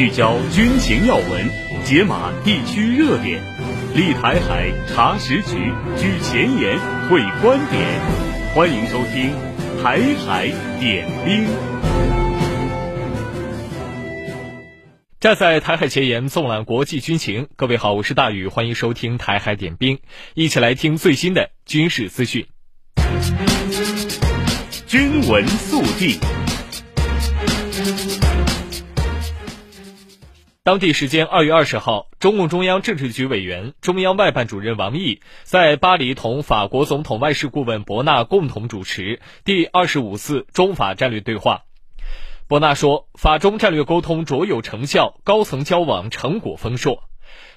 聚焦军情要闻，解码地区热点，立台海查实局，举前沿会观点。欢迎收听《台海点兵》。站在台海前沿，纵览国际军情。各位好，我是大宇，欢迎收听《台海点兵》，一起来听最新的军事资讯。军闻速递。当地时间二月二十号，中共中央政治局委员、中央外办主任王毅在巴黎同法国总统外事顾问博纳共同主持第二十五次中法战略对话。博纳说，法中战略沟通卓有成效，高层交往成果丰硕。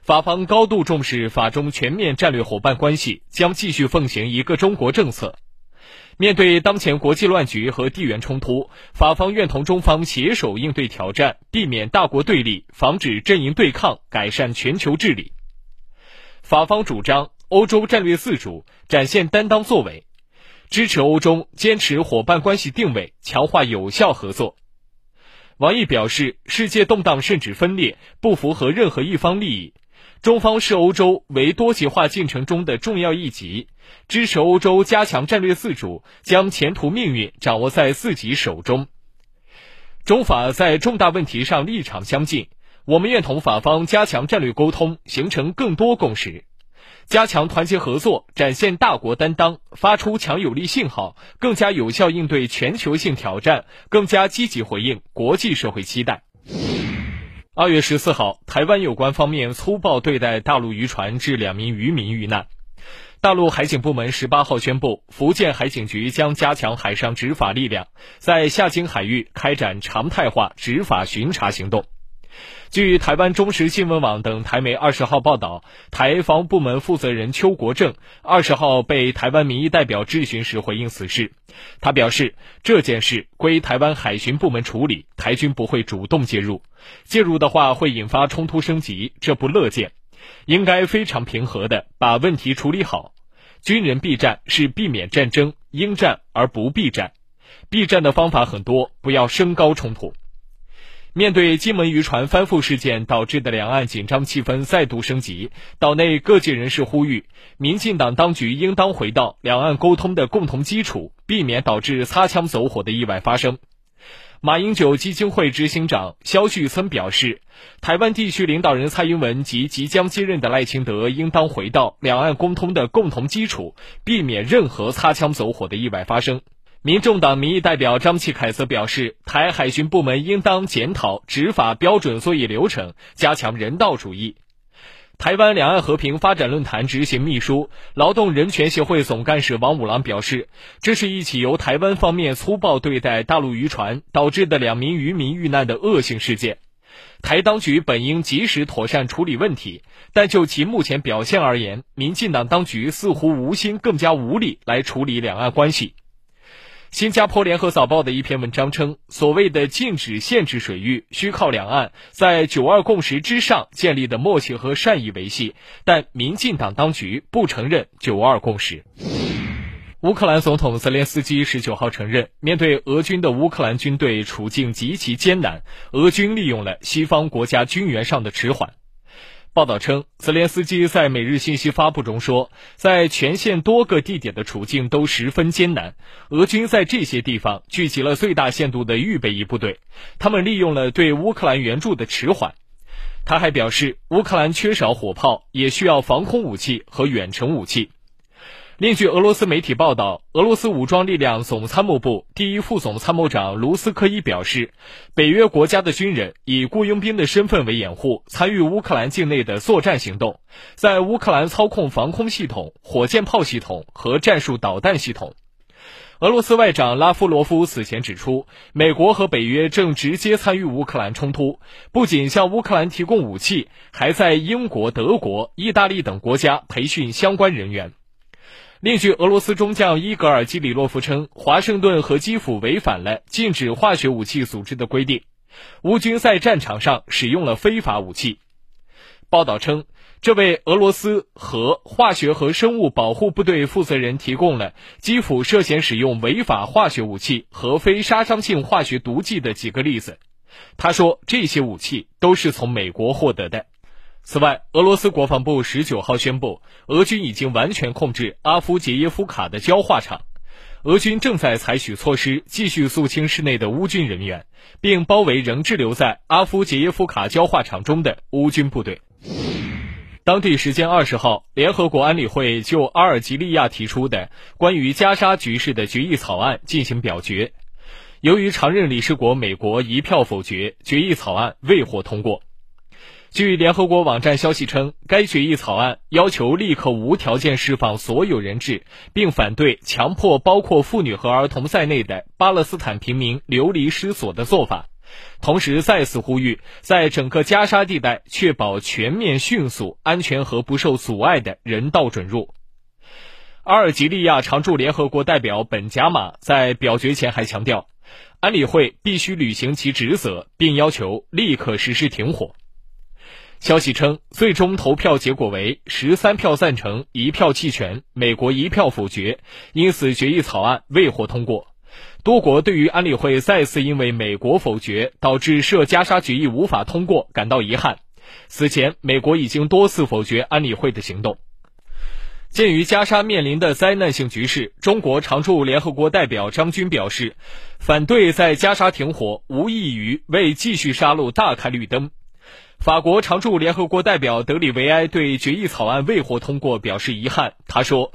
法方高度重视法中全面战略伙伴关系，将继续奉行一个中国政策。面对当前国际乱局和地缘冲突，法方愿同中方携手应对挑战，避免大国对立，防止阵营对抗，改善全球治理。法方主张欧洲战略自主，展现担当作为，支持欧中坚持伙伴关系定位，强化有效合作。王毅表示，世界动荡甚至分裂，不符合任何一方利益。中方视欧洲为多极化进程中的重要一极，支持欧洲加强战略自主，将前途命运掌握在自己手中。中法在重大问题上立场相近，我们愿同法方加强战略沟通，形成更多共识，加强团结合作，展现大国担当，发出强有力信号，更加有效应对全球性挑战，更加积极回应国际社会期待。二月十四号，台湾有关方面粗暴对待大陆渔船，致两名渔民遇难。大陆海警部门十八号宣布，福建海警局将加强海上执法力量，在夏津海域开展常态化执法巡查行动。据台湾中时新闻网等台媒二十号报道，台防部门负责人邱国正二十号被台湾民意代表质询时回应此事。他表示，这件事归台湾海巡部门处理，台军不会主动介入，介入的话会引发冲突升级，这不乐见。应该非常平和地把问题处理好。军人避战是避免战争，应战而不避战。避战的方法很多，不要升高冲突。面对金门渔船翻覆事件导致的两岸紧张气氛再度升级，岛内各界人士呼吁，民进党当局应当回到两岸沟通的共同基础，避免导致擦枪走火的意外发生。马英九基金会执行长萧旭森表示，台湾地区领导人蔡英文及即将接任的赖清德应当回到两岸沟通的共同基础，避免任何擦枪走火的意外发生。民众党民意代表张启凯则表示，台海巡部门应当检讨执法标准作业流程，加强人道主义。台湾两岸和平发展论坛执行秘书、劳动人权协会总干事王五郎表示，这是一起由台湾方面粗暴对待大陆渔船导致的两名渔民遇难的恶性事件。台当局本应及时妥善处理问题，但就其目前表现而言，民进党当局似乎无心，更加无力来处理两岸关系。新加坡联合早报的一篇文章称，所谓的禁止限制水域，需靠两岸在九二共识之上建立的默契和善意维系，但民进党当局不承认九二共识。乌克兰总统泽连斯基十九号承认，面对俄军的乌克兰军队处境极其艰难，俄军利用了西方国家军援上的迟缓。报道称，泽连斯基在每日信息发布中说，在全县多个地点的处境都十分艰难，俄军在这些地方聚集了最大限度的预备役部队，他们利用了对乌克兰援助的迟缓。他还表示，乌克兰缺少火炮，也需要防空武器和远程武器。另据俄罗斯媒体报道，俄罗斯武装力量总参谋部第一副总参谋长卢斯科伊表示，北约国家的军人以雇佣兵的身份为掩护，参与乌克兰境内的作战行动，在乌克兰操控防空系统、火箭炮系统和战术导弹系统。俄罗斯外长拉夫罗夫此前指出，美国和北约正直接参与乌克兰冲突，不仅向乌克兰提供武器，还在英国、德国、意大利等国家培训相关人员。另据俄罗斯中将伊格尔基里洛夫称，华盛顿和基辅违反了禁止化学武器组织的规定，乌军在战场上使用了非法武器。报道称，这位俄罗斯核化学和生物保护部队负责人提供了基辅涉嫌使用违法化学武器和非杀伤性化学毒剂的几个例子。他说，这些武器都是从美国获得的。此外，俄罗斯国防部十九号宣布，俄军已经完全控制阿夫杰耶夫卡的焦化厂，俄军正在采取措施继续肃清市内的乌军人员，并包围仍滞留在阿夫杰耶夫卡焦化厂中的乌军部队。当地时间二十号，联合国安理会就阿尔及利亚提出的关于加沙局势的决议草案进行表决，由于常任理事国美国一票否决，决议草案未获通过。据联合国网站消息称，该决议草案要求立刻无条件释放所有人质，并反对强迫包括妇女和儿童在内的巴勒斯坦平民流离失所的做法，同时再次呼吁在整个加沙地带确保全面、迅速、安全和不受阻碍的人道准入。阿尔及利亚常驻联合国代表本贾马在表决前还强调，安理会必须履行其职责，并要求立刻实施停火。消息称，最终投票结果为十三票赞成，一票弃权，美国一票否决，因此决议草案未获通过。多国对于安理会再次因为美国否决导致涉加沙决议无法通过感到遗憾。此前，美国已经多次否决安理会的行动。鉴于加沙面临的灾难性局势，中国常驻联合国代表张军表示，反对在加沙停火无异于为继续杀戮大开绿灯。法国常驻联合国代表德里维埃对决议草案未获通过表示遗憾。他说：“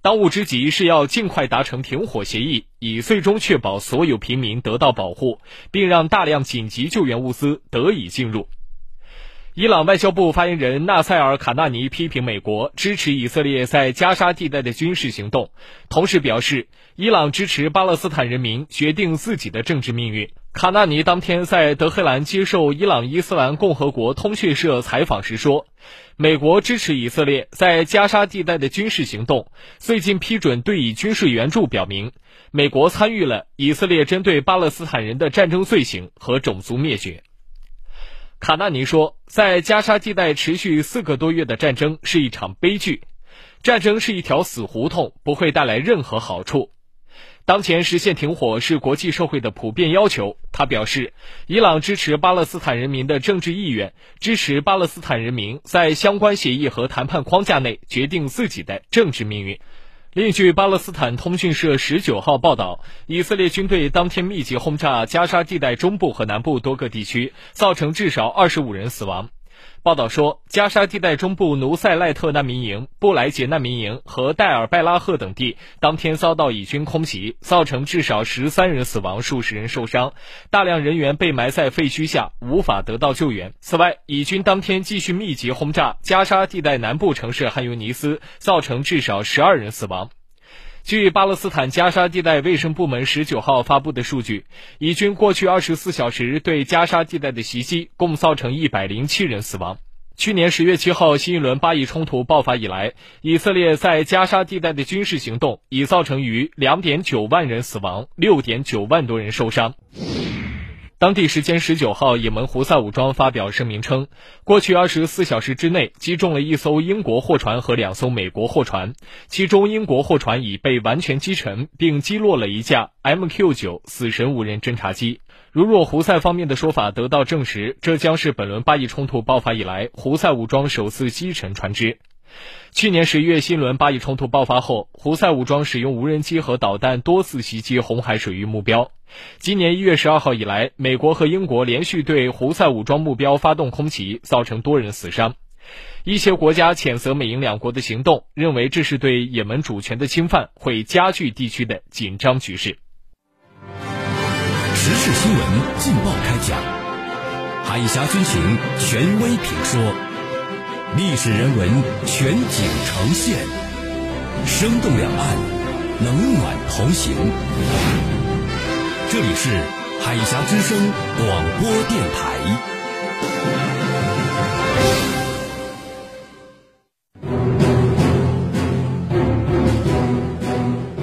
当务之急是要尽快达成停火协议，以最终确保所有平民得到保护，并让大量紧急救援物资得以进入。”伊朗外交部发言人纳赛尔·卡纳尼批评美国支持以色列在加沙地带的军事行动，同时表示，伊朗支持巴勒斯坦人民决定自己的政治命运。卡纳尼当天在德黑兰接受伊朗伊斯兰共和国通讯社采访时说：“美国支持以色列在加沙地带的军事行动。最近批准对以军事援助表明，美国参与了以色列针对巴勒斯坦人的战争罪行和种族灭绝。”卡纳尼说：“在加沙地带持续四个多月的战争是一场悲剧，战争是一条死胡同，不会带来任何好处。”当前实现停火是国际社会的普遍要求。他表示，伊朗支持巴勒斯坦人民的政治意愿，支持巴勒斯坦人民在相关协议和谈判框架内决定自己的政治命运。另据巴勒斯坦通讯社十九号报道，以色列军队当天密集轰炸加沙地带中部和南部多个地区，造成至少二十五人死亡。报道说，加沙地带中部努塞赖特难民营、布莱杰难民营和戴尔拜拉赫等地当天遭到以军空袭，造成至少十三人死亡、数十人受伤，大量人员被埋在废墟下，无法得到救援。此外，以军当天继续密集轰炸加沙地带南部城市汉尤尼斯，造成至少十二人死亡。据巴勒斯坦加沙地带卫生部门十九号发布的数据，以军过去二十四小时对加沙地带的袭击共造成一百零七人死亡。去年十月七号新一轮巴以冲突爆发以来，以色列在加沙地带的军事行动已造成逾两点九万人死亡，六点九万多人受伤。当地时间十九号，也门胡塞武装发表声明称，过去二十四小时之内击中了一艘英国货船和两艘美国货船，其中英国货船已被完全击沉，并击落了一架 MQ-9 死神无人侦察机。如若胡塞方面的说法得到证实，这将是本轮巴以冲突爆发以来胡塞武装首次击沉船只。去年十一月新一轮巴以冲突爆发后，胡塞武装使用无人机和导弹多次袭击红海水域目标。今年一月十二号以来，美国和英国连续对胡塞武装目标发动空袭，造成多人死伤。一些国家谴责美英两国的行动，认为这是对也门主权的侵犯，会加剧地区的紧张局势。时事新闻劲爆开讲，海峡军情权威评说，历史人文全景呈现，生动两岸，冷暖同行。这里是海峡之声广播电台。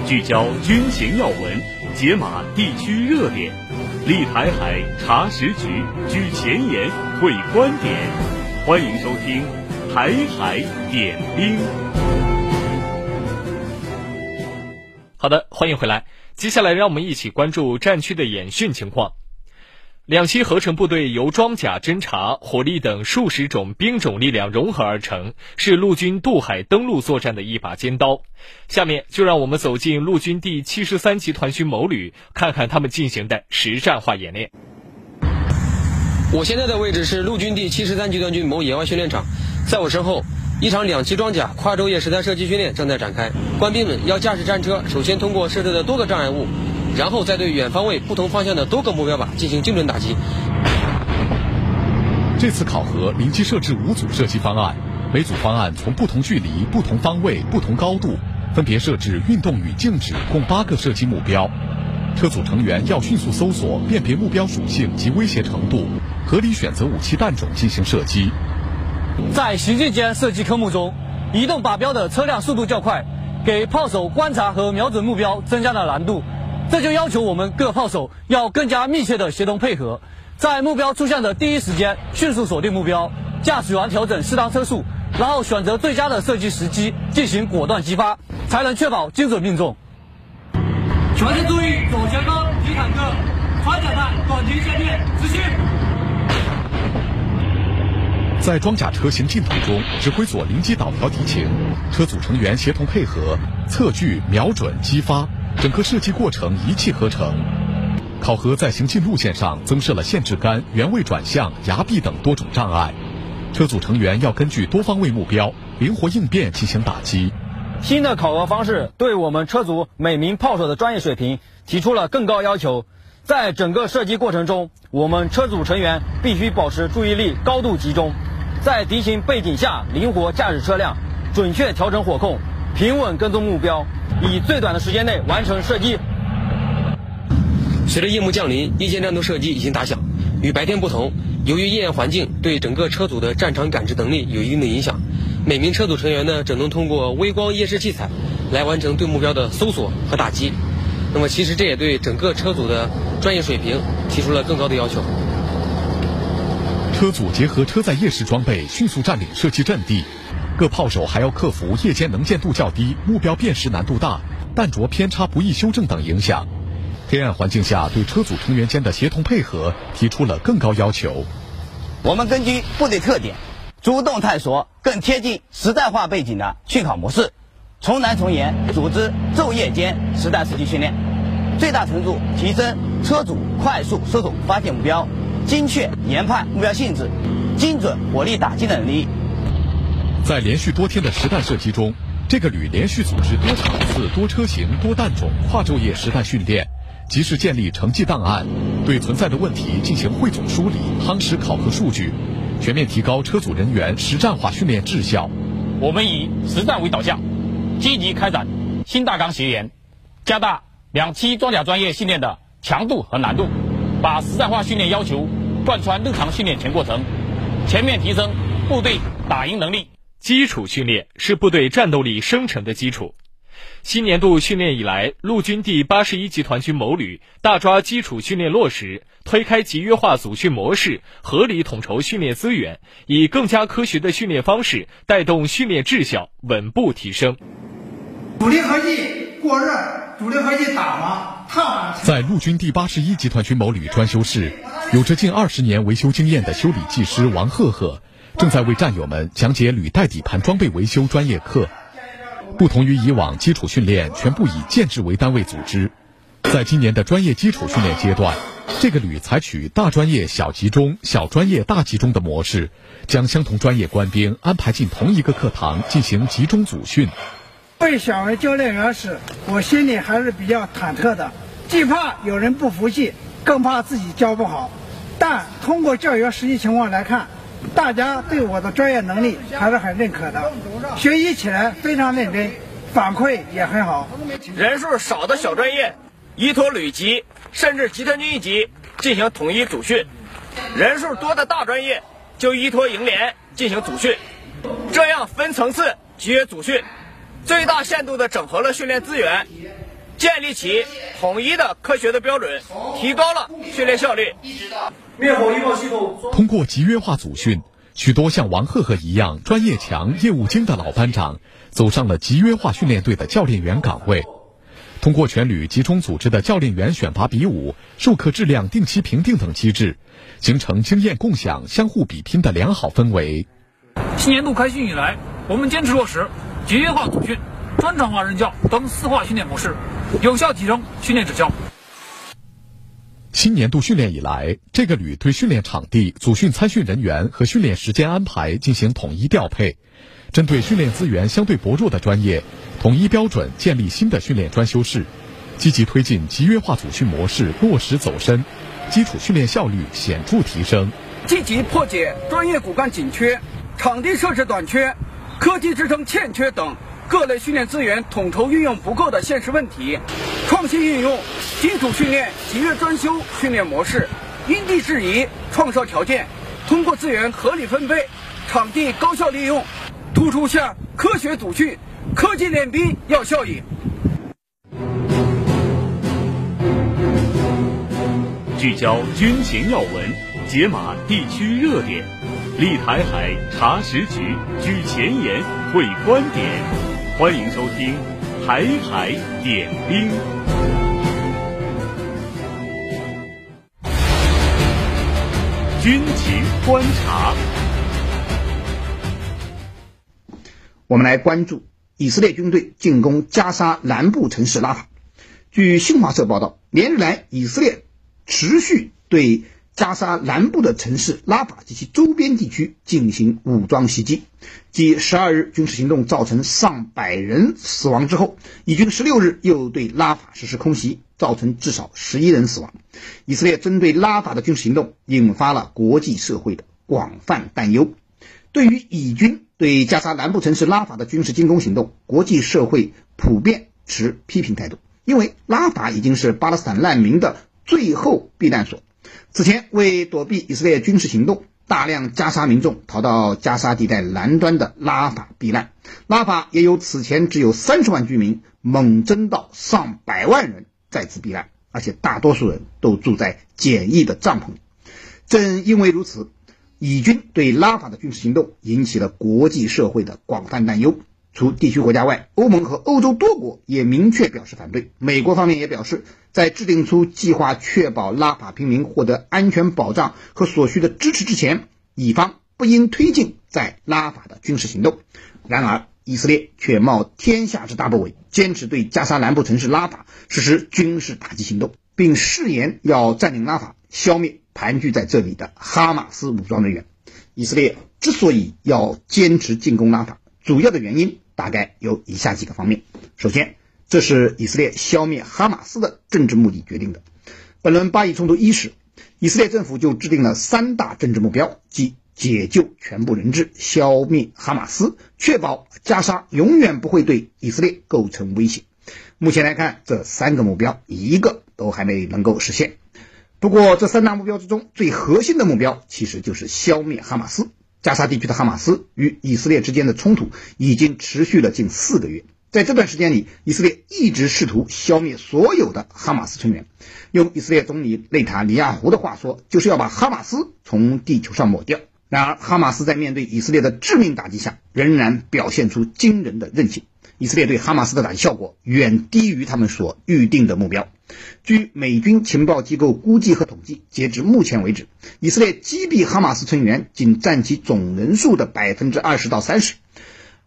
聚焦军情要闻，解码地区热点，立台海查实局，举前沿会观点。欢迎收听《台海点兵》。好的，欢迎回来。接下来，让我们一起关注战区的演训情况。两栖合成部队由装甲、侦察、火力等数十种兵种力量融合而成，是陆军渡海登陆作战的一把尖刀。下面就让我们走进陆军第七十三集团军某旅，看看他们进行的实战化演练。我现在的位置是陆军第七十三集团军某野外训练场，在我身后，一场两栖装甲跨昼夜实弹射击训练正在展开。官兵们要驾驶战车，首先通过设置的多个障碍物。然后再对远方位不同方向的多个目标靶进行精准打击。这次考核临机设置五组射击方案，每组方案从不同距离、不同方位、不同高度，分别设置运动与静止共八个射击目标。车组成员要迅速搜索、辨别目标属性及威胁程度，合理选择武器弹种进行射击。在行进间射击科目中，移动靶标的车辆速度较快，给炮手观察和瞄准目标增加了难度。这就要求我们各炮手要更加密切的协同配合，在目标出现的第一时间迅速锁定目标，驾驶员调整适当车速，然后选择最佳的射击时机进行果断击发，才能确保精准命中。全体注意，左前方敌坦克，穿甲弹，短停线列，执行。在装甲车行进途中，指挥所临机导调敌情，车组成员协同配合，测距、瞄准、击发。整个射击过程一气呵成。考核在行进路线上增设了限制杆、原位转向、崖壁等多种障碍，车组成员要根据多方位目标灵活应变进行打击。新的考核方式对我们车组每名炮手的专业水平提出了更高要求。在整个射击过程中，我们车组成员必须保持注意力高度集中，在敌情背景下灵活驾驶车辆，准确调整火控，平稳跟踪目标。以最短的时间内完成射击。随着夜幕降临，夜间战斗射击已经打响。与白天不同，由于夜间环境对整个车组的战场感知能力有一定的影响，每名车组成员呢，只能通过微光夜视器材来完成对目标的搜索和打击。那么，其实这也对整个车组的专业水平提出了更高的要求。车组结合车载夜视装备，迅速占领射击阵地。各炮手还要克服夜间能见度较低、目标辨识难度大、弹着偏差不易修正等影响。黑暗环境下，对车组成员间的协同配合提出了更高要求。我们根据部队特点，主动探索更贴近实战化背景的训考模式，从难从严组织昼夜间实弹射击训练，最大程度提升车主快速搜索发现目标、精确研判目标性质、精准火力打击的能力。在连续多天的实弹射击中，这个旅连续组织多场次、多车型、多弹种跨昼夜实弹训练，及时建立成绩档案，对存在的问题进行汇总梳理、夯实考核数据，全面提高车组人员实战化训练质效。我们以实战为导向，积极开展新大纲学研，加大两栖装甲专业训练的强度和难度，把实战化训练要求贯穿日常训练全过程，全面提升部队打赢能力。基础训练是部队战斗力生成的基础。新年度训练以来，陆军第八十一集团军某旅大抓基础训练落实，推开集约化组训模式，合理统筹训练资源，以更加科学的训练方式带动训练质效稳步提升。主力合计过热，主力合计打滑、踏在陆军第八十一集团军某旅专修室，有着近二十年维修经验的修理技师王赫赫。正在为战友们讲解履带底盘装备维修专业课。不同于以往基础训练全部以建制为单位组织，在今年的专业基础训练阶段，这个旅采取大专业小集中、小专业大集中的模式，将相同专业官兵安排进同一个课堂进行集中组训。被选为教练员时，我心里还是比较忐忑的，既怕有人不服气，更怕自己教不好。但通过教学实际情况来看，大家对我的专业能力还是很认可的，学习起来非常认真，反馈也很好。人数少的小专业，依托旅级甚至集团军一级进行统一组训；人数多的大专业就依托营连进行组训。这样分层次集约组训，最大限度地整合了训练资源，建立起统一的科学的标准，提高了训练效率。灭火预报系统通过集约化组训，许多像王赫赫一样专业强、业务精的老班长，走上了集约化训练队的教练员岗位。通过全旅集中组织的教练员选拔比武、授课质量定期评定等机制，形成经验共享、相互比拼的良好氛围。新年度开训以来，我们坚持落实集约化组训、专场化任教等四化训练模式，有效提升训练质效。新年度训练以来，这个旅对训练场地、组训参训人员和训练时间安排进行统一调配。针对训练资源相对薄弱的专业，统一标准建立新的训练专修室，积极推进集约化组训模式落实走深，基础训练效率显著提升。积极破解专业骨干紧缺、场地设施短缺、科技支撑欠缺等各类训练资源统筹运用不够的现实问题，创新运用基础训练集约专修训练模式，因地制宜创设条件，通过资源合理分配、场地高效利用。突出向科学组训、科技练兵要效应。聚焦军情要闻，解码地区热点，立台海查实局，举前沿会观点。欢迎收听《台海点兵》。军情观察。我们来关注以色列军队进攻加沙南部城市拉法。据新华社报道，连日来，以色列持续对加沙南部的城市拉法及其周边地区进行武装袭击。继十二日军事行动造成上百人死亡之后，以军十六日又对拉法实施空袭，造成至少十一人死亡。以色列针对拉法的军事行动引发了国际社会的广泛担忧。对于以军对加沙南部城市拉法的军事进攻行动，国际社会普遍持批评态度，因为拉法已经是巴勒斯坦难民的最后避难所。此前，为躲避以色列军事行动，大量加沙民众逃到加沙地带南端的拉法避难。拉法也有此前只有三十万居民，猛增到上百万人在此避难，而且大多数人都住在简易的帐篷。正因为如此。以军对拉法的军事行动引起了国际社会的广泛担忧。除地区国家外，欧盟和欧洲多国也明确表示反对。美国方面也表示，在制定出计划确保拉法平民获得安全保障和所需的支持之前，乙方不应推进在拉法的军事行动。然而，以色列却冒天下之大不韪，坚持对加沙南部城市拉法实施军事打击行动，并誓言要占领拉法，消灭。盘踞在这里的哈马斯武装人员，以色列之所以要坚持进攻拉法，主要的原因大概有以下几个方面。首先，这是以色列消灭哈马斯的政治目的决定的。本轮巴以冲突伊始，以色列政府就制定了三大政治目标，即解救全部人质、消灭哈马斯、确保加沙永远不会对以色列构成威胁。目前来看，这三个目标一个都还没能够实现。不过，这三大目标之中最核心的目标，其实就是消灭哈马斯。加沙地区的哈马斯与以色列之间的冲突已经持续了近四个月，在这段时间里，以色列一直试图消灭所有的哈马斯成员。用以色列总理内塔尼亚胡的话说，就是要把哈马斯从地球上抹掉。然而，哈马斯在面对以色列的致命打击下，仍然表现出惊人的韧性。以色列对哈马斯的打击效果远低于他们所预定的目标。据美军情报机构估计和统计，截至目前为止，以色列击毙哈马斯成员仅占其总人数的百分之二十到三十。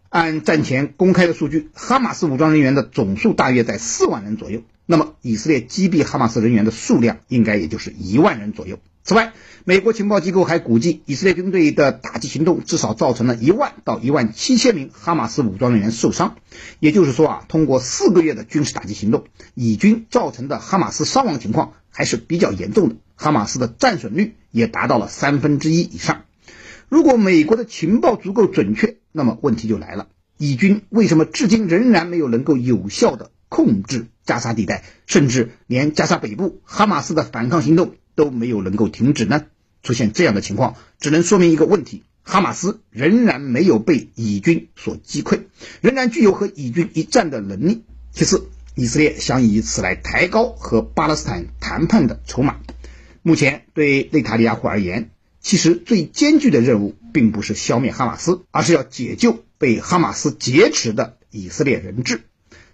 按战前公开的数据，哈马斯武装人员的总数大约在四万人左右。那么，以色列击毙哈马斯人员的数量应该也就是一万人左右。此外，美国情报机构还估计，以色列军队的打击行动至少造成了一万到一万七千名哈马斯武装人员受伤。也就是说啊，通过四个月的军事打击行动，以军造成的哈马斯伤亡情况还是比较严重的，哈马斯的战损率也达到了三分之一以上。如果美国的情报足够准确，那么问题就来了：以军为什么至今仍然没有能够有效地控制加沙地带，甚至连加沙北部哈马斯的反抗行动？都没有能够停止呢？出现这样的情况，只能说明一个问题：哈马斯仍然没有被以军所击溃，仍然具有和以军一战的能力。其次，以色列想以此来抬高和巴勒斯坦谈判的筹码。目前对内塔尼亚胡而言，其实最艰巨的任务并不是消灭哈马斯，而是要解救被哈马斯劫持的以色列人质。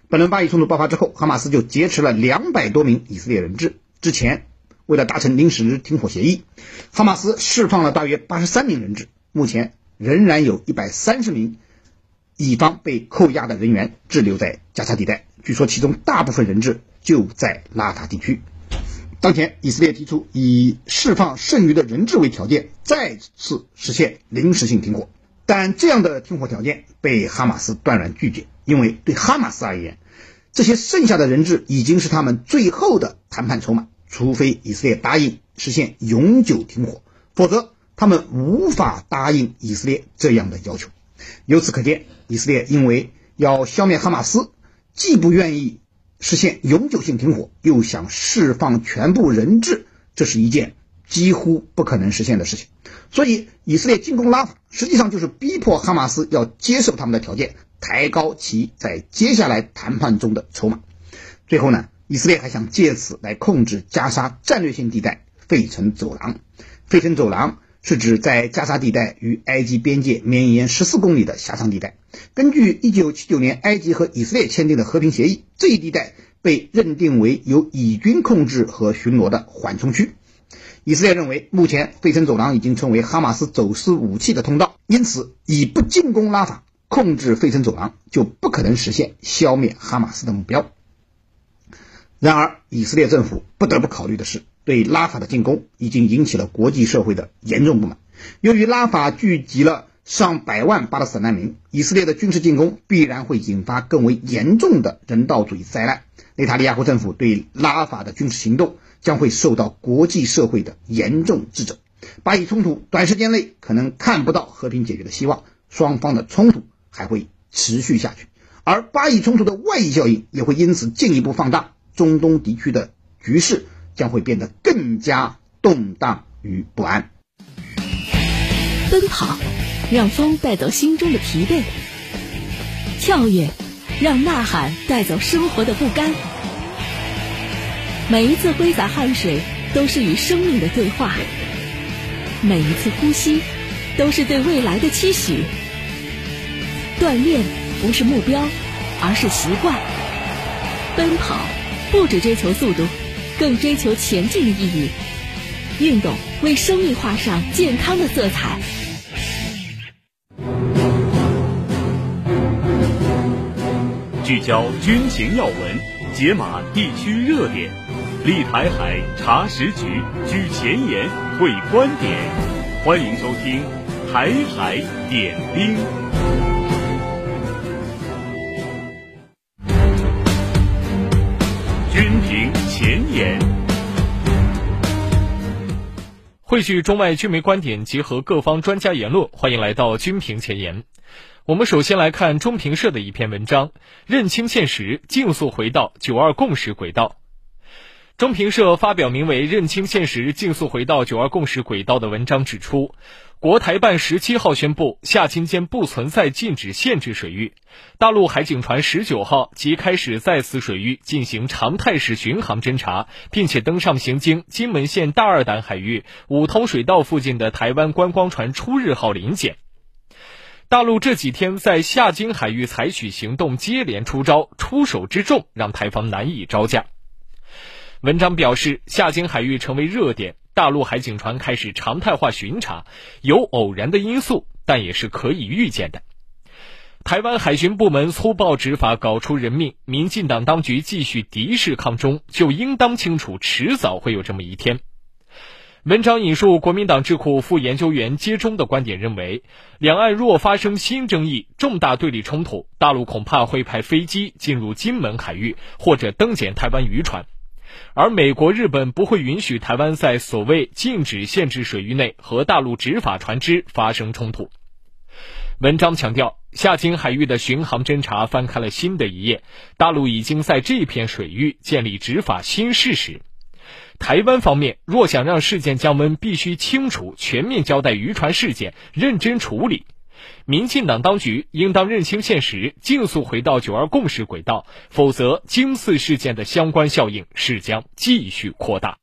本轮巴以冲突爆发之后，哈马斯就劫持了两百多名以色列人质。之前，为了达成临时停火协议，哈马斯释放了大约八十三名人质。目前仍然有一百三十名以方被扣押的人员滞留在加沙地带，据说其中大部分人质就在拉塔地区。当前，以色列提出以释放剩余的人质为条件，再次实现临时性停火。但这样的停火条件被哈马斯断然拒绝，因为对哈马斯而言，这些剩下的人质已经是他们最后的谈判筹码。除非以色列答应实现永久停火，否则他们无法答应以色列这样的要求。由此可见，以色列因为要消灭哈马斯，既不愿意实现永久性停火，又想释放全部人质，这是一件几乎不可能实现的事情。所以，以色列进攻拉法，实际上就是逼迫哈马斯要接受他们的条件，抬高其在接下来谈判中的筹码。最后呢，以色列还想借此来控制加沙战略性地带费城走廊。费城走廊是指在加沙地带与埃及边界绵延十四公里的狭长地带。根据一九七九年埃及和以色列签订的和平协议，这一地带被认定为由以军控制和巡逻的缓冲区。以色列认为，目前费城走廊已经成为哈马斯走私武器的通道，因此以不进攻拉法，控制费城走廊，就不可能实现消灭哈马斯的目标。然而，以色列政府不得不考虑的是，对拉法的进攻已经引起了国际社会的严重不满。由于拉法聚集了上百万巴勒斯坦难民，以色列的军事进攻必然会引发更为严重的人道主义灾难。内塔尼亚胡政府对拉法的军事行动，将会受到国际社会的严重指责，巴以冲突短时间内可能看不到和平解决的希望，双方的冲突还会持续下去，而巴以冲突的外溢效应也会因此进一步放大，中东地区的局势将会变得更加动荡与不安。奔跑，让风带走心中的疲惫；跳跃，让呐喊带走生活的不甘。每一次挥洒汗水，都是与生命的对话；每一次呼吸，都是对未来的期许。锻炼不是目标，而是习惯。奔跑不只追求速度，更追求前进的意义。运动为生命画上健康的色彩。聚焦军情要闻，解码地区热点。立台海查实局，举前沿会观点，欢迎收听《台海点兵》。汇聚中外军媒观点，结合各方专家言论，欢迎来到军评前沿。我们首先来看中评社的一篇文章：认清现实，竞速回到九二共识轨道。中评社发表名为《认清现实，竞速回到九二共识轨道》的文章指出，国台办十七号宣布，厦金间不存在禁止限制水域，大陆海警船十九号即开始在此水域进行常态式巡航侦察，并且登上行经金门县大二胆海域五通水道附近的台湾观光船“出日号”临检。大陆这几天在厦金海域采取行动接连出招，出手之重让台方难以招架。文章表示，厦金海域成为热点，大陆海警船开始常态化巡查，有偶然的因素，但也是可以预见的。台湾海巡部门粗暴执法，搞出人命，民进党当局继续敌视抗中，就应当清楚，迟早会有这么一天。文章引述国民党智库副研究员接中的观点，认为，两岸若发生新争议、重大对立冲突，大陆恐怕会派飞机进入金门海域，或者登检台湾渔船。而美国、日本不会允许台湾在所谓禁止限制水域内和大陆执法船只发生冲突。文章强调，夏金海域的巡航侦察翻开了新的一页，大陆已经在这片水域建立执法新事实。台湾方面若想让事件降温，必须清楚、全面交代渔船事件，认真处理。民进党当局应当认清现实，尽速回到九二共识轨道，否则金四事件的相关效应势将继续扩大。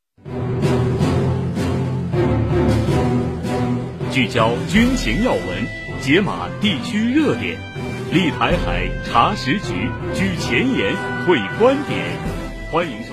聚焦军情要闻，解码地区热点，立台海查实局，举前沿，会观点，欢迎。